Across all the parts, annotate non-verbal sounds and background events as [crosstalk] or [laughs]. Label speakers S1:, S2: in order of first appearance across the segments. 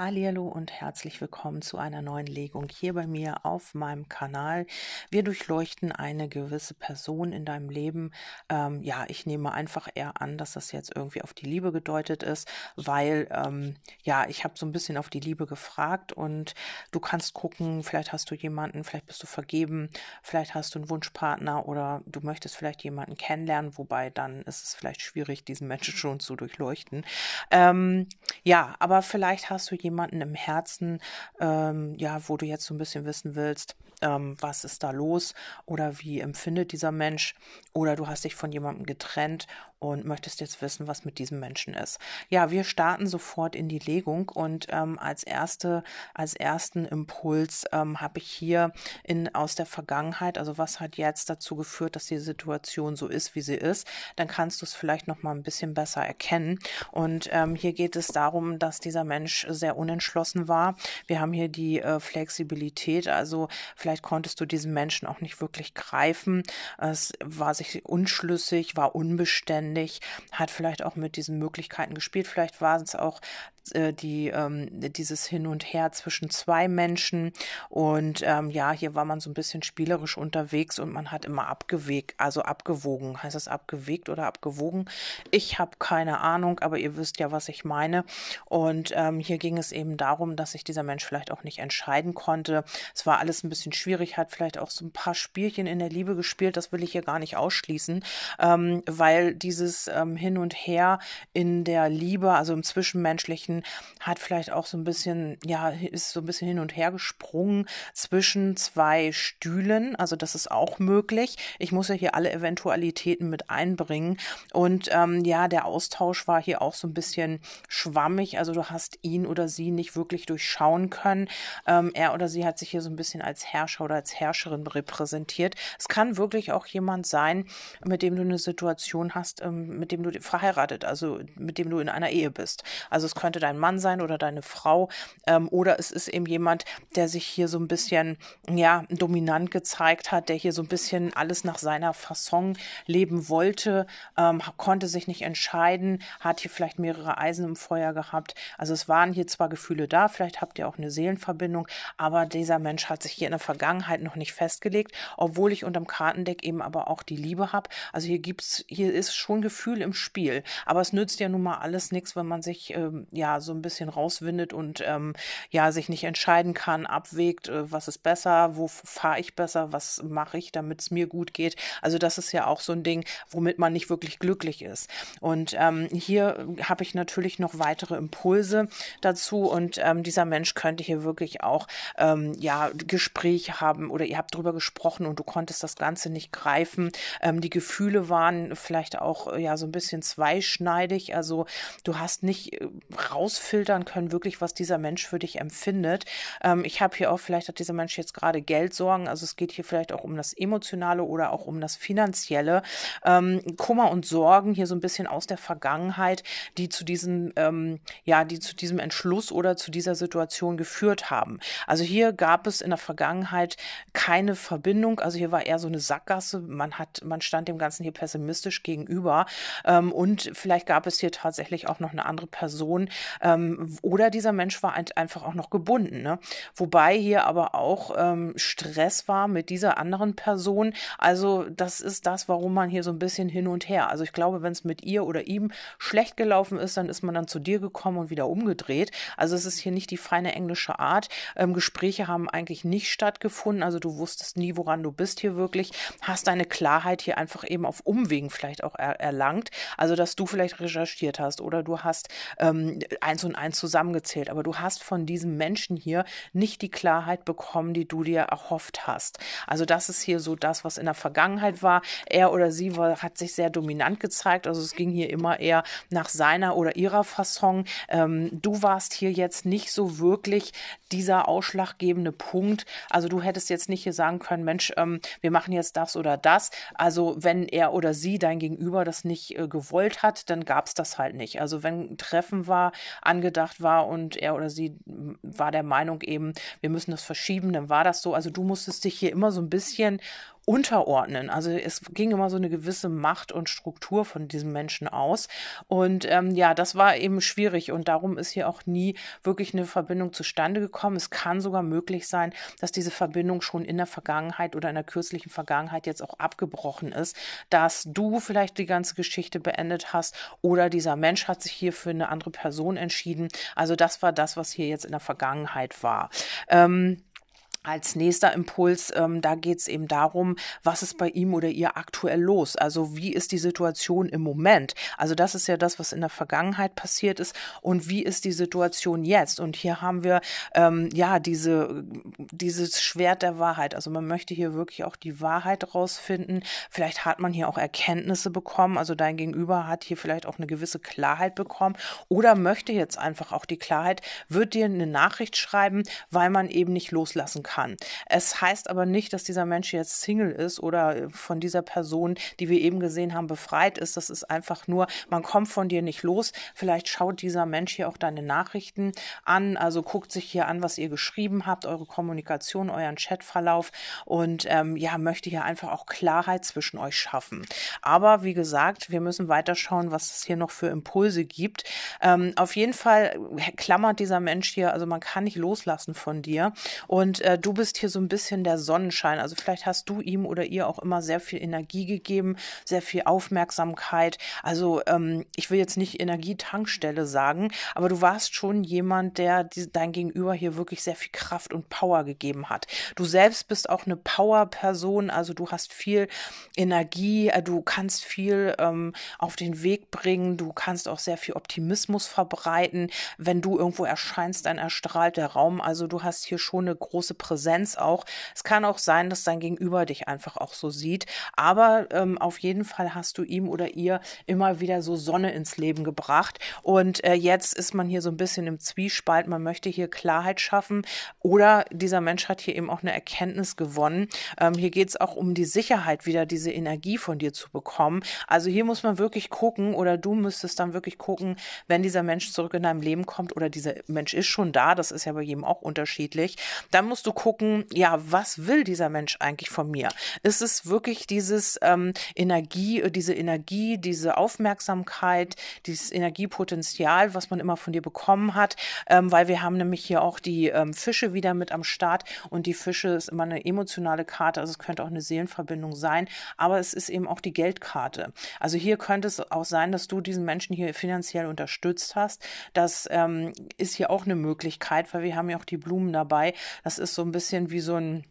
S1: Hallo und herzlich willkommen zu einer neuen Legung hier bei mir auf meinem Kanal. Wir durchleuchten eine gewisse Person in deinem Leben. Ähm, ja, ich nehme einfach eher an, dass das jetzt irgendwie auf die Liebe gedeutet ist, weil ähm, ja, ich habe so ein bisschen auf die Liebe gefragt und du kannst gucken, vielleicht hast du jemanden, vielleicht bist du vergeben, vielleicht hast du einen Wunschpartner oder du möchtest vielleicht jemanden kennenlernen, wobei dann ist es vielleicht schwierig, diesen Menschen schon zu durchleuchten. Ähm, ja, aber vielleicht hast du jemanden, jemanden im Herzen, ähm, ja, wo du jetzt so ein bisschen wissen willst, ähm, was ist da los oder wie empfindet dieser Mensch oder du hast dich von jemandem getrennt und möchtest jetzt wissen, was mit diesem Menschen ist. Ja, wir starten sofort in die Legung und ähm, als erste, als ersten Impuls ähm, habe ich hier in aus der Vergangenheit, also was hat jetzt dazu geführt, dass die Situation so ist, wie sie ist, dann kannst du es vielleicht noch mal ein bisschen besser erkennen. Und ähm, hier geht es darum, dass dieser Mensch sehr unentschlossen war. Wir haben hier die äh, Flexibilität, also vielleicht konntest du diesen Menschen auch nicht wirklich greifen. Es war sich unschlüssig, war unbeständig ständig, hat vielleicht auch mit diesen Möglichkeiten gespielt. Vielleicht war es auch äh, die, ähm, dieses Hin und Her zwischen zwei Menschen. Und ähm, ja, hier war man so ein bisschen spielerisch unterwegs und man hat immer abgewegt, also abgewogen. Heißt das abgewegt oder abgewogen? Ich habe keine Ahnung, aber ihr wisst ja, was ich meine. Und ähm, hier ging es eben darum, dass sich dieser Mensch vielleicht auch nicht entscheiden konnte. Es war alles ein bisschen schwierig, hat vielleicht auch so ein paar Spielchen in der Liebe gespielt. Das will ich hier gar nicht ausschließen, ähm, weil dieses ähm, Hin und Her in der Liebe, also im Zwischenmenschlichen, hat vielleicht auch so ein bisschen, ja, ist so ein bisschen hin und her gesprungen zwischen zwei Stühlen. Also das ist auch möglich. Ich muss ja hier alle Eventualitäten mit einbringen. Und ähm, ja, der Austausch war hier auch so ein bisschen schwammig. Also du hast ihn oder sie nicht wirklich durchschauen können. Ähm, er oder sie hat sich hier so ein bisschen als Herrscher oder als Herrscherin repräsentiert. Es kann wirklich auch jemand sein, mit dem du eine Situation hast, ähm, mit dem du verheiratet, also mit dem du in einer Ehe bist. Also es könnte dein Mann sein oder deine Frau ähm, oder es ist eben jemand, der sich hier so ein bisschen ja dominant gezeigt hat, der hier so ein bisschen alles nach seiner Fasson leben wollte, ähm, konnte sich nicht entscheiden, hat hier vielleicht mehrere Eisen im Feuer gehabt. Also es waren hier zwar Gefühle da, vielleicht habt ihr auch eine Seelenverbindung, aber dieser Mensch hat sich hier in der Vergangenheit noch nicht festgelegt, obwohl ich unterm Kartendeck eben aber auch die Liebe habe. Also hier gibt's, hier ist schon Gefühl im Spiel, aber es nützt ja nun mal alles nichts, wenn man sich ähm, ja so ein bisschen rauswindet und ähm, ja, sich nicht entscheiden kann, abwägt, äh, was ist besser, wo fahre ich besser, was mache ich, damit es mir gut geht. Also das ist ja auch so ein Ding, womit man nicht wirklich glücklich ist. Und ähm, hier habe ich natürlich noch weitere Impulse dazu und ähm, dieser Mensch könnte hier wirklich auch ähm, ja Gespräche haben oder ihr habt drüber gesprochen und du konntest das Ganze nicht greifen. Ähm, die Gefühle waren vielleicht auch ja so ein bisschen zweischneidig. Also du hast nicht äh, rausfiltern können, wirklich, was dieser Mensch für dich empfindet. Ähm, ich habe hier auch, vielleicht hat dieser Mensch jetzt gerade Geldsorgen, also es geht hier vielleicht auch um das Emotionale oder auch um das Finanzielle. Ähm, Kummer und Sorgen hier so ein bisschen aus der Vergangenheit, die zu diesem, ähm, ja, die zu diesem Entschluss oder zu dieser Situation geführt haben. Also hier gab es in der Vergangenheit keine Verbindung, also hier war eher so eine Sackgasse. Man hat, man stand dem Ganzen hier pessimistisch gegenüber. Ähm, und vielleicht gab es hier tatsächlich auch noch eine andere Person, ähm, oder dieser Mensch war einfach auch noch gebunden. Ne? Wobei hier aber auch ähm, Stress war mit dieser anderen Person. Also das ist das, warum man hier so ein bisschen hin und her. Also ich glaube, wenn es mit ihr oder ihm schlecht gelaufen ist, dann ist man dann zu dir gekommen und wieder umgedreht. Also es ist hier nicht die feine englische Art. Ähm, Gespräche haben eigentlich nicht stattgefunden. Also du wusstest nie, woran du bist hier wirklich. Hast deine Klarheit hier einfach eben auf Umwegen vielleicht auch er erlangt. Also dass du vielleicht recherchiert hast oder du hast ähm, eins und eins zusammengezählt. Aber du hast von diesem Menschen hier nicht die Klarheit bekommen, die du dir erhofft hast. Also das ist hier so das, was in der Vergangenheit war. Er oder sie war, hat sich sehr dominant gezeigt. Also es ging hier immer eher nach seiner oder ihrer Fasson. Ähm, du warst hier jetzt nicht so wirklich dieser ausschlaggebende Punkt. Also du hättest jetzt nicht hier sagen können, Mensch, ähm, wir machen jetzt das oder das. Also wenn er oder sie dein Gegenüber das nicht äh, gewollt hat, dann gab es das halt nicht. Also wenn Treffen war, angedacht war und er oder sie war der Meinung eben, wir müssen das verschieben, dann war das so. Also du musstest dich hier immer so ein bisschen unterordnen. Also es ging immer so eine gewisse Macht und Struktur von diesem Menschen aus. Und ähm, ja, das war eben schwierig und darum ist hier auch nie wirklich eine Verbindung zustande gekommen. Es kann sogar möglich sein, dass diese Verbindung schon in der Vergangenheit oder in der kürzlichen Vergangenheit jetzt auch abgebrochen ist, dass du vielleicht die ganze Geschichte beendet hast oder dieser Mensch hat sich hier für eine andere Person entschieden. Also das war das, was hier jetzt in der Vergangenheit war. Ähm, als nächster Impuls, ähm, da geht es eben darum, was ist bei ihm oder ihr aktuell los? Also wie ist die Situation im Moment? Also das ist ja das, was in der Vergangenheit passiert ist. Und wie ist die Situation jetzt? Und hier haben wir ähm, ja diese, dieses Schwert der Wahrheit. Also man möchte hier wirklich auch die Wahrheit rausfinden. Vielleicht hat man hier auch Erkenntnisse bekommen. Also dein Gegenüber hat hier vielleicht auch eine gewisse Klarheit bekommen oder möchte jetzt einfach auch die Klarheit, wird dir eine Nachricht schreiben, weil man eben nicht loslassen kann kann. Es heißt aber nicht, dass dieser Mensch jetzt Single ist oder äh, von dieser Person, die wir eben gesehen haben, befreit ist. Das ist einfach nur, man kommt von dir nicht los. Vielleicht schaut dieser Mensch hier auch deine Nachrichten an, also guckt sich hier an, was ihr geschrieben habt, eure Kommunikation, euren Chatverlauf und ähm, ja, möchte hier einfach auch Klarheit zwischen euch schaffen. Aber wie gesagt, wir müssen weiter schauen, was es hier noch für Impulse gibt. Ähm, auf jeden Fall äh, klammert dieser Mensch hier, also man kann nicht loslassen von dir und äh, du bist hier so ein bisschen der Sonnenschein. Also vielleicht hast du ihm oder ihr auch immer sehr viel Energie gegeben, sehr viel Aufmerksamkeit. Also ähm, ich will jetzt nicht Energietankstelle sagen, aber du warst schon jemand, der die, dein Gegenüber hier wirklich sehr viel Kraft und Power gegeben hat. Du selbst bist auch eine Power-Person, also du hast viel Energie, äh, du kannst viel ähm, auf den Weg bringen, du kannst auch sehr viel Optimismus verbreiten. Wenn du irgendwo erscheinst, dann erstrahlt der Raum. Also du hast hier schon eine große Präsenz auch. Es kann auch sein, dass dein Gegenüber dich einfach auch so sieht. Aber ähm, auf jeden Fall hast du ihm oder ihr immer wieder so Sonne ins Leben gebracht. Und äh, jetzt ist man hier so ein bisschen im Zwiespalt. Man möchte hier Klarheit schaffen. Oder dieser Mensch hat hier eben auch eine Erkenntnis gewonnen. Ähm, hier geht es auch um die Sicherheit, wieder diese Energie von dir zu bekommen. Also hier muss man wirklich gucken oder du müsstest dann wirklich gucken, wenn dieser Mensch zurück in deinem Leben kommt oder dieser Mensch ist schon da, das ist ja bei jedem auch unterschiedlich, dann musst du gucken, ja, was will dieser Mensch eigentlich von mir? Ist es wirklich dieses ähm, Energie, äh, diese Energie, diese Aufmerksamkeit, dieses Energiepotenzial, was man immer von dir bekommen hat? Ähm, weil wir haben nämlich hier auch die ähm, Fische wieder mit am Start und die Fische ist immer eine emotionale Karte, also es könnte auch eine Seelenverbindung sein, aber es ist eben auch die Geldkarte. Also hier könnte es auch sein, dass du diesen Menschen hier finanziell unterstützt hast. Das ähm, ist hier auch eine Möglichkeit, weil wir haben ja auch die Blumen dabei. Das ist so ein bisschen wie so ein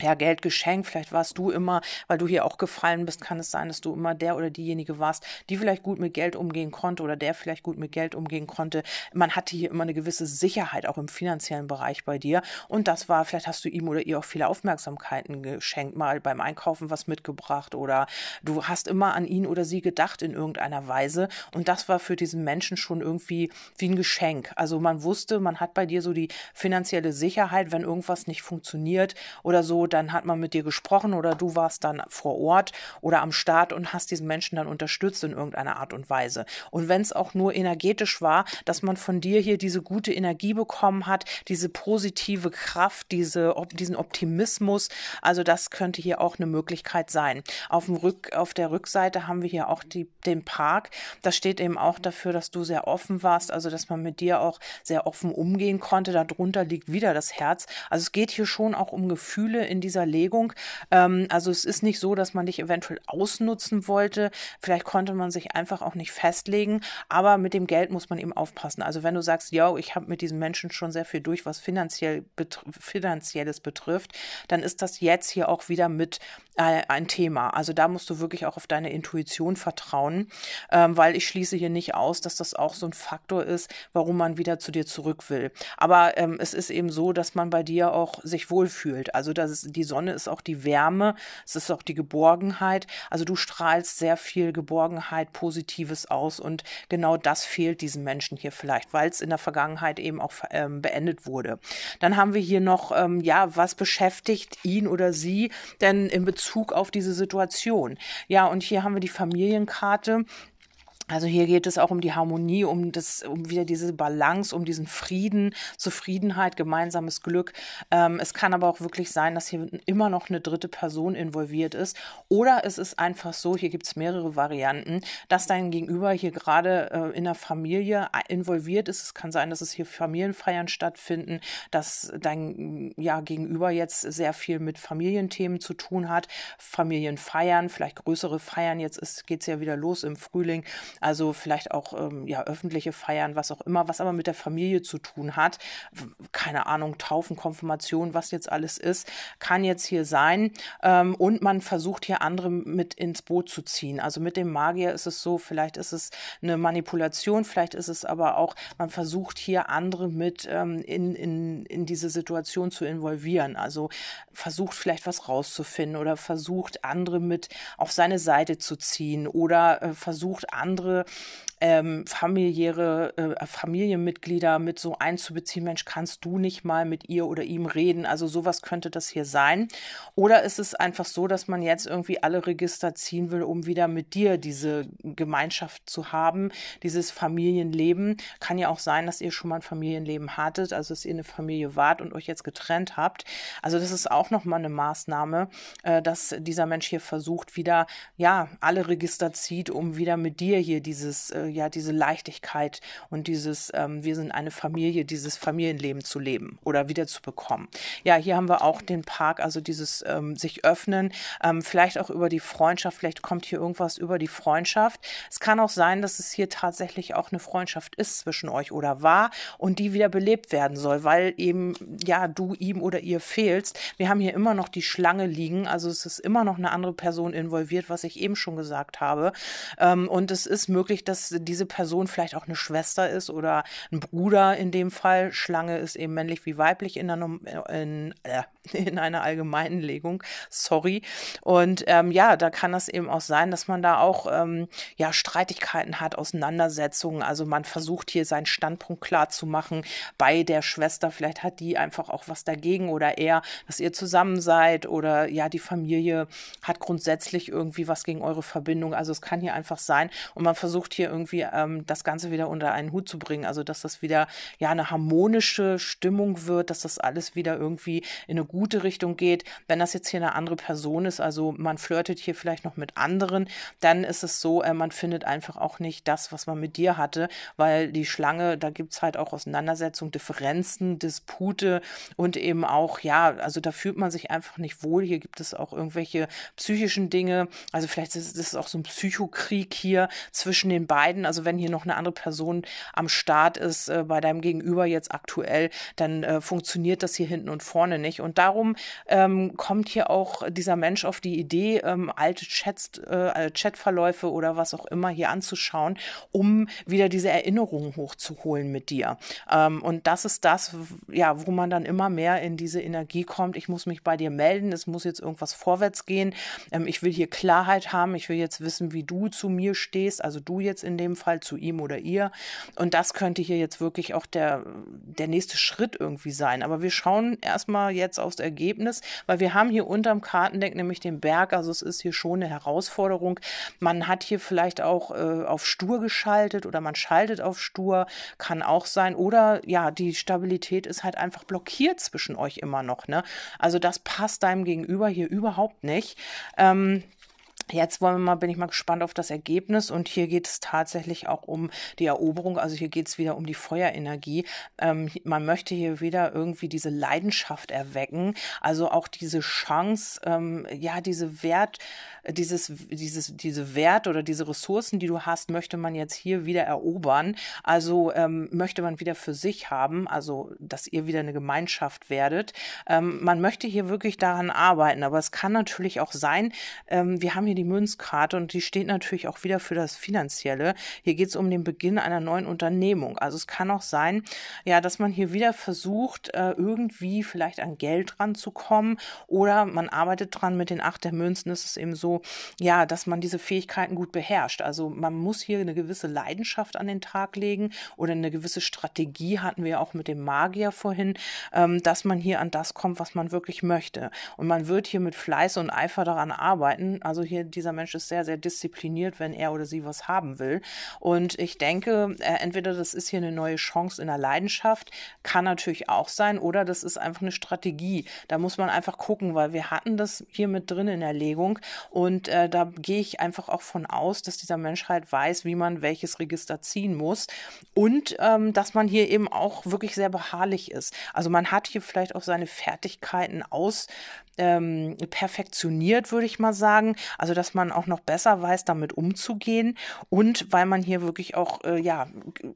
S1: ja, Geld geschenkt. Vielleicht warst du immer, weil du hier auch gefallen bist, kann es sein, dass du immer der oder diejenige warst, die vielleicht gut mit Geld umgehen konnte oder der vielleicht gut mit Geld umgehen konnte. Man hatte hier immer eine gewisse Sicherheit auch im finanziellen Bereich bei dir. Und das war, vielleicht hast du ihm oder ihr auch viele Aufmerksamkeiten geschenkt, mal beim Einkaufen was mitgebracht oder du hast immer an ihn oder sie gedacht in irgendeiner Weise. Und das war für diesen Menschen schon irgendwie wie ein Geschenk. Also man wusste, man hat bei dir so die finanzielle Sicherheit, wenn irgendwas nicht funktioniert oder so, dann hat man mit dir gesprochen oder du warst dann vor Ort oder am Start und hast diesen Menschen dann unterstützt in irgendeiner Art und Weise. Und wenn es auch nur energetisch war, dass man von dir hier diese gute Energie bekommen hat, diese positive Kraft, diese, diesen Optimismus, also das könnte hier auch eine Möglichkeit sein. Auf, dem Rück, auf der Rückseite haben wir hier auch die, den Park. Das steht eben auch dafür, dass du sehr offen warst, also dass man mit dir auch sehr offen umgehen konnte. Darunter liegt wieder das Herz. Also es geht hier schon auch um Gefühle in dieser Legung. Ähm, also es ist nicht so, dass man dich eventuell ausnutzen wollte. Vielleicht konnte man sich einfach auch nicht festlegen. Aber mit dem Geld muss man eben aufpassen. Also wenn du sagst, ja, ich habe mit diesen Menschen schon sehr viel durch, was finanziell betr finanzielles betrifft, dann ist das jetzt hier auch wieder mit ein Thema. Also da musst du wirklich auch auf deine Intuition vertrauen, ähm, weil ich schließe hier nicht aus, dass das auch so ein Faktor ist, warum man wieder zu dir zurück will. Aber ähm, es ist eben so, dass man bei dir auch sich wohlfühlt. Also das ist, die Sonne ist auch die Wärme, es ist auch die Geborgenheit. Also du strahlst sehr viel Geborgenheit, Positives aus und genau das fehlt diesen Menschen hier vielleicht, weil es in der Vergangenheit eben auch ähm, beendet wurde. Dann haben wir hier noch, ähm, ja, was beschäftigt ihn oder sie denn in Bezug auf diese Situation? Ja, und hier haben wir die Familienkarte Also hier geht es auch um die Harmonie, um das, um wieder diese Balance, um diesen Frieden, Zufriedenheit, gemeinsames Glück. Ähm, es kann aber auch wirklich sein, dass hier immer noch eine dritte Person involviert ist. Oder es ist einfach so, hier gibt es mehrere Varianten, dass dein Gegenüber hier gerade äh, in der Familie involviert ist. Es kann sein, dass es hier Familienfeiern stattfinden, dass dein ja, Gegenüber jetzt sehr viel mit Familienthemen zu tun hat. Familienfeiern, vielleicht größere Feiern. Jetzt geht es ja wieder los im Frühling also vielleicht auch ähm, ja, öffentliche Feiern, was auch immer, was aber mit der Familie zu tun hat. Keine Ahnung, Taufen, Konfirmation, was jetzt alles ist, kann jetzt hier sein. Ähm, und man versucht hier andere mit ins Boot zu ziehen. Also mit dem Magier ist es so, vielleicht ist es eine Manipulation, vielleicht ist es aber auch, man versucht hier andere mit ähm, in, in, in diese Situation zu involvieren. Also versucht vielleicht was rauszufinden oder versucht andere mit auf seine Seite zu ziehen oder äh, versucht andere andere ähm, familiäre äh, Familienmitglieder mit so einzubeziehen. Mensch, kannst du nicht mal mit ihr oder ihm reden? Also sowas könnte das hier sein. Oder ist es einfach so, dass man jetzt irgendwie alle Register ziehen will, um wieder mit dir diese Gemeinschaft zu haben, dieses Familienleben? Kann ja auch sein, dass ihr schon mal ein Familienleben hattet, also dass ihr eine Familie wart und euch jetzt getrennt habt. Also das ist auch nochmal eine Maßnahme, äh, dass dieser Mensch hier versucht, wieder, ja, alle Register zieht, um wieder mit dir hier dieses, äh, ja, diese Leichtigkeit und dieses, ähm, wir sind eine Familie, dieses Familienleben zu leben oder wieder zu bekommen. Ja, hier haben wir auch den Park, also dieses ähm, sich öffnen, ähm, vielleicht auch über die Freundschaft, vielleicht kommt hier irgendwas über die Freundschaft. Es kann auch sein, dass es hier tatsächlich auch eine Freundschaft ist zwischen euch oder war und die wieder belebt werden soll, weil eben, ja, du ihm oder ihr fehlst. Wir haben hier immer noch die Schlange liegen, also es ist immer noch eine andere Person involviert, was ich eben schon gesagt habe. Ähm, und es ist ist möglich, dass diese Person vielleicht auch eine Schwester ist oder ein Bruder in dem Fall. Schlange ist eben männlich wie weiblich in einer, in, äh, [laughs] in einer allgemeinen Legung. Sorry. Und ähm, ja, da kann das eben auch sein, dass man da auch ähm, ja, Streitigkeiten hat, Auseinandersetzungen. Also man versucht hier seinen Standpunkt klar zu machen bei der Schwester. Vielleicht hat die einfach auch was dagegen oder eher, dass ihr zusammen seid oder ja, die Familie hat grundsätzlich irgendwie was gegen eure Verbindung. Also es kann hier einfach sein. Und man versucht hier irgendwie ähm, das Ganze wieder unter einen Hut zu bringen. Also dass das wieder ja eine harmonische Stimmung wird, dass das alles wieder irgendwie in eine gute Richtung geht. Wenn das jetzt hier eine andere Person ist, also man flirtet hier vielleicht noch mit anderen, dann ist es so, äh, man findet einfach auch nicht das, was man mit dir hatte, weil die Schlange, da gibt es halt auch Auseinandersetzungen, Differenzen, Dispute und eben auch, ja, also da fühlt man sich einfach nicht wohl. Hier gibt es auch irgendwelche psychischen Dinge. Also vielleicht ist es auch so ein Psychokrieg hier zwischen den beiden. Also wenn hier noch eine andere Person am Start ist, äh, bei deinem Gegenüber jetzt aktuell, dann äh, funktioniert das hier hinten und vorne nicht. Und darum ähm, kommt hier auch dieser Mensch auf die Idee, ähm, alte Chats, äh, Chatverläufe oder was auch immer hier anzuschauen, um wieder diese Erinnerungen hochzuholen mit dir. Ähm, und das ist das, ja, wo man dann immer mehr in diese Energie kommt. Ich muss mich bei dir melden, es muss jetzt irgendwas vorwärts gehen. Ähm, ich will hier Klarheit haben, ich will jetzt wissen, wie du zu mir stehst also du jetzt in dem Fall zu ihm oder ihr. Und das könnte hier jetzt wirklich auch der, der nächste Schritt irgendwie sein. Aber wir schauen erstmal jetzt aufs Ergebnis, weil wir haben hier unterm Kartendeck nämlich den Berg. Also es ist hier schon eine Herausforderung. Man hat hier vielleicht auch äh, auf Stur geschaltet oder man schaltet auf Stur, kann auch sein. Oder ja, die Stabilität ist halt einfach blockiert zwischen euch immer noch. Ne? Also das passt deinem Gegenüber hier überhaupt nicht. Ähm, Jetzt wollen wir mal, bin ich mal gespannt auf das Ergebnis und hier geht es tatsächlich auch um die Eroberung, also hier geht es wieder um die Feuerenergie. Ähm, man möchte hier wieder irgendwie diese Leidenschaft erwecken, also auch diese Chance, ähm, ja, diese Wert, dieses, dieses, diese Wert oder diese Ressourcen, die du hast, möchte man jetzt hier wieder erobern. Also ähm, möchte man wieder für sich haben, also dass ihr wieder eine Gemeinschaft werdet. Ähm, man möchte hier wirklich daran arbeiten, aber es kann natürlich auch sein, ähm, wir haben hier die Münzkarte und die steht natürlich auch wieder für das Finanzielle. Hier geht es um den Beginn einer neuen Unternehmung. Also es kann auch sein, ja, dass man hier wieder versucht, äh, irgendwie vielleicht an Geld ranzukommen oder man arbeitet dran mit den acht der Münzen. Es ist eben so, ja, dass man diese Fähigkeiten gut beherrscht. Also man muss hier eine gewisse Leidenschaft an den Tag legen oder eine gewisse Strategie hatten wir auch mit dem Magier vorhin, ähm, dass man hier an das kommt, was man wirklich möchte. Und man wird hier mit Fleiß und Eifer daran arbeiten. Also hier dieser Mensch ist sehr, sehr diszipliniert, wenn er oder sie was haben will. Und ich denke, äh, entweder das ist hier eine neue Chance in der Leidenschaft, kann natürlich auch sein, oder das ist einfach eine Strategie. Da muss man einfach gucken, weil wir hatten das hier mit drin in der Legung und äh, da gehe ich einfach auch von aus, dass dieser Mensch halt weiß, wie man welches Register ziehen muss und ähm, dass man hier eben auch wirklich sehr beharrlich ist. Also man hat hier vielleicht auch seine Fertigkeiten aus ähm, perfektioniert, würde ich mal sagen. Also, dass man auch noch besser weiß, damit umzugehen und weil man hier wirklich auch äh, ja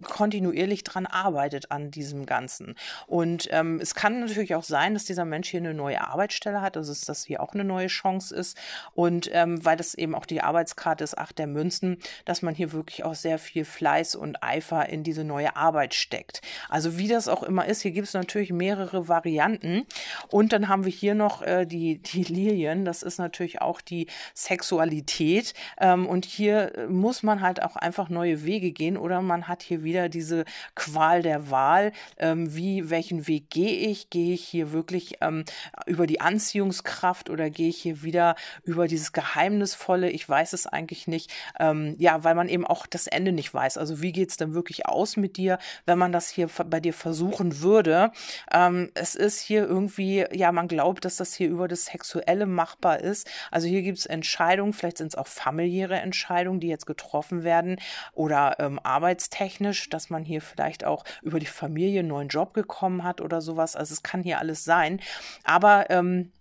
S1: kontinuierlich dran arbeitet an diesem Ganzen. Und ähm, es kann natürlich auch sein, dass dieser Mensch hier eine neue Arbeitsstelle hat, also dass das hier auch eine neue Chance ist. Und ähm, weil das eben auch die Arbeitskarte ist, acht der Münzen, dass man hier wirklich auch sehr viel Fleiß und Eifer in diese neue Arbeit steckt. Also wie das auch immer ist, hier gibt es natürlich mehrere Varianten. Und dann haben wir hier noch äh, die, die Lilien, das ist natürlich auch die Sexualität. Ähm, und hier äh, muss man halt auch einfach neue Wege gehen oder man hat hier wieder diese Qual der Wahl. Ähm, wie, welchen Weg gehe ich? Gehe ich hier wirklich ähm, über die Anziehungskraft oder gehe ich hier wieder über dieses Geheimnisvolle? Ich weiß es eigentlich nicht. Ähm, ja, weil man eben auch das Ende nicht weiß. Also wie geht es denn wirklich aus mit dir, wenn man das hier bei dir versuchen würde? Ähm, es ist hier irgendwie, ja, man glaubt, dass das hier über das Sexuelle machbar ist. Also hier gibt es Entscheidungen, vielleicht sind es auch familiäre Entscheidungen, die jetzt getroffen werden oder ähm, arbeitstechnisch, dass man hier vielleicht auch über die Familie einen neuen Job bekommen hat oder sowas. Also es kann hier alles sein. Aber ähm,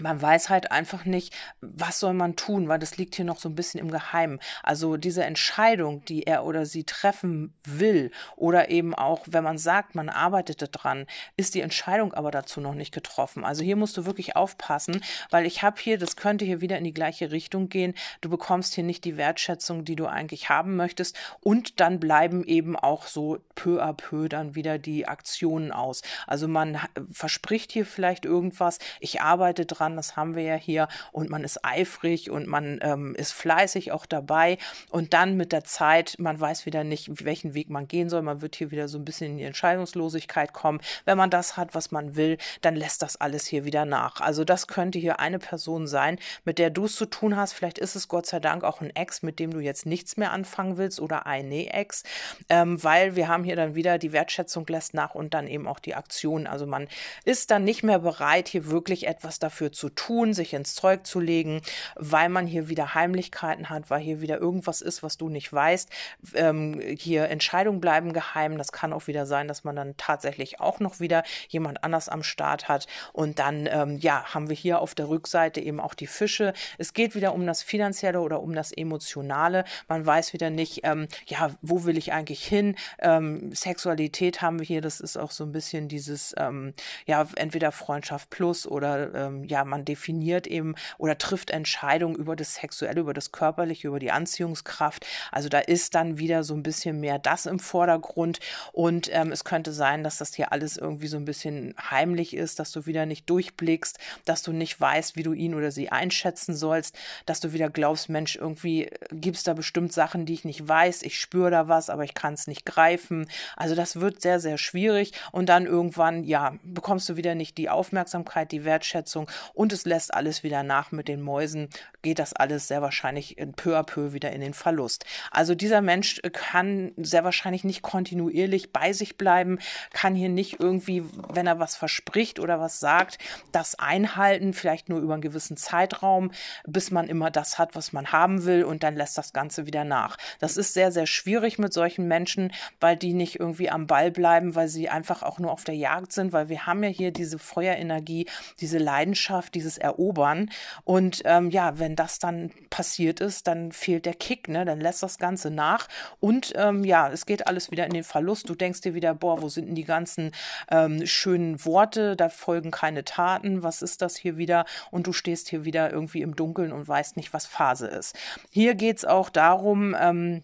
S1: man weiß halt einfach nicht, was soll man tun, weil das liegt hier noch so ein bisschen im Geheimen. Also diese Entscheidung, die er oder sie treffen will, oder eben auch, wenn man sagt, man arbeitet daran, ist die Entscheidung aber dazu noch nicht getroffen. Also hier musst du wirklich aufpassen, weil ich habe hier, das könnte hier wieder in die gleiche Richtung gehen. Du bekommst hier nicht die Wertschätzung, die du eigentlich haben möchtest, und dann bleiben eben auch so peu à peu dann wieder die Aktionen aus. Also man verspricht hier vielleicht irgendwas, ich arbeite dran, dran, das haben wir ja hier, und man ist eifrig und man ähm, ist fleißig auch dabei. Und dann mit der Zeit, man weiß wieder nicht, welchen Weg man gehen soll, man wird hier wieder so ein bisschen in die Entscheidungslosigkeit kommen. Wenn man das hat, was man will, dann lässt das alles hier wieder nach. Also das könnte hier eine Person sein, mit der du es zu tun hast. Vielleicht ist es Gott sei Dank auch ein Ex, mit dem du jetzt nichts mehr anfangen willst oder eine Ex, ähm, weil wir haben hier dann wieder die Wertschätzung lässt nach und dann eben auch die Aktion. Also man ist dann nicht mehr bereit, hier wirklich etwas dafür zu tun, sich ins Zeug zu legen, weil man hier wieder Heimlichkeiten hat, weil hier wieder irgendwas ist, was du nicht weißt. Ähm, hier Entscheidungen bleiben geheim. Das kann auch wieder sein, dass man dann tatsächlich auch noch wieder jemand anders am Start hat. Und dann, ähm, ja, haben wir hier auf der Rückseite eben auch die Fische. Es geht wieder um das Finanzielle oder um das Emotionale. Man weiß wieder nicht, ähm, ja, wo will ich eigentlich hin? Ähm, Sexualität haben wir hier. Das ist auch so ein bisschen dieses, ähm, ja, entweder Freundschaft plus oder, ähm, ja, man definiert eben oder trifft Entscheidungen über das Sexuelle, über das Körperliche, über die Anziehungskraft. Also da ist dann wieder so ein bisschen mehr das im Vordergrund. Und ähm, es könnte sein, dass das hier alles irgendwie so ein bisschen heimlich ist, dass du wieder nicht durchblickst, dass du nicht weißt, wie du ihn oder sie einschätzen sollst, dass du wieder glaubst, Mensch, irgendwie äh, gibt es da bestimmt Sachen, die ich nicht weiß. Ich spüre da was, aber ich kann es nicht greifen. Also das wird sehr, sehr schwierig. Und dann irgendwann, ja, bekommst du wieder nicht die Aufmerksamkeit, die Wertschätzung und es lässt alles wieder nach mit den Mäusen, geht das alles sehr wahrscheinlich in peu à peu wieder in den Verlust. Also dieser Mensch kann sehr wahrscheinlich nicht kontinuierlich bei sich bleiben, kann hier nicht irgendwie, wenn er was verspricht oder was sagt, das einhalten, vielleicht nur über einen gewissen Zeitraum, bis man immer das hat, was man haben will und dann lässt das Ganze wieder nach. Das ist sehr, sehr schwierig mit solchen Menschen, weil die nicht irgendwie am Ball bleiben, weil sie einfach auch nur auf der Jagd sind, weil wir haben ja hier diese Feuerenergie, diese Leidenschaft, Leidenschaft, dieses Erobern. Und ähm, ja, wenn das dann passiert ist, dann fehlt der Kick, ne? Dann lässt das Ganze nach. Und ähm, ja, es geht alles wieder in den Verlust. Du denkst dir wieder, boah, wo sind denn die ganzen ähm, schönen Worte? Da folgen keine Taten. Was ist das hier wieder? Und du stehst hier wieder irgendwie im Dunkeln und weißt nicht, was Phase ist. Hier geht es auch darum, ähm,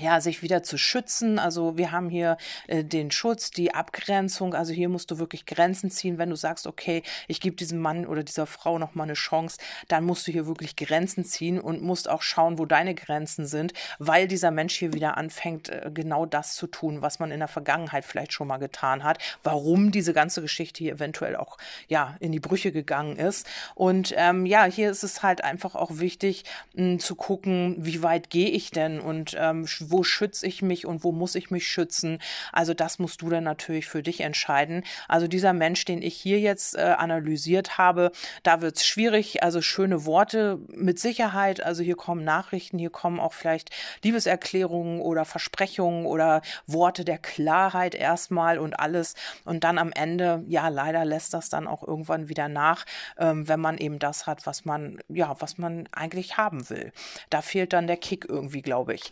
S1: ja, sich wieder zu schützen. Also wir haben hier äh, den Schutz, die Abgrenzung. Also hier musst du wirklich Grenzen ziehen. Wenn du sagst, okay, ich gebe diesem Mann oder dieser Frau noch mal eine Chance, dann musst du hier wirklich Grenzen ziehen und musst auch schauen, wo deine Grenzen sind, weil dieser Mensch hier wieder anfängt, äh, genau das zu tun, was man in der Vergangenheit vielleicht schon mal getan hat. Warum diese ganze Geschichte hier eventuell auch ja in die Brüche gegangen ist. Und ähm, ja, hier ist es halt einfach auch wichtig mh, zu gucken, wie weit gehe ich denn und ähm, wo schütze ich mich und wo muss ich mich schützen. Also das musst du dann natürlich für dich entscheiden. Also dieser Mensch, den ich hier jetzt äh, analysiert habe, da wird es schwierig. Also schöne Worte mit Sicherheit. Also hier kommen Nachrichten, hier kommen auch vielleicht Liebeserklärungen oder Versprechungen oder Worte der Klarheit erstmal und alles. Und dann am Ende, ja, leider lässt das dann auch irgendwann wieder nach, ähm, wenn man eben das hat, was man, ja, was man eigentlich haben will. Da fehlt dann der Kick irgendwie, glaube ich.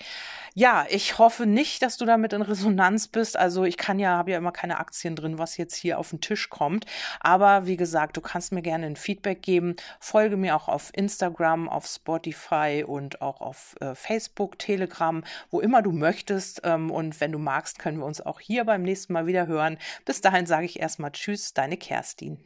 S1: Ja, ich hoffe nicht, dass du damit in Resonanz bist. Also ich kann ja, habe ja immer keine Aktien drin, was jetzt hier auf den Tisch kommt. Aber wie gesagt, du kannst mir gerne ein Feedback geben. Folge mir auch auf Instagram, auf Spotify und auch auf äh, Facebook, Telegram, wo immer du möchtest. Ähm, und wenn du magst, können wir uns auch hier beim nächsten Mal wieder hören. Bis dahin sage ich erstmal Tschüss, deine Kerstin.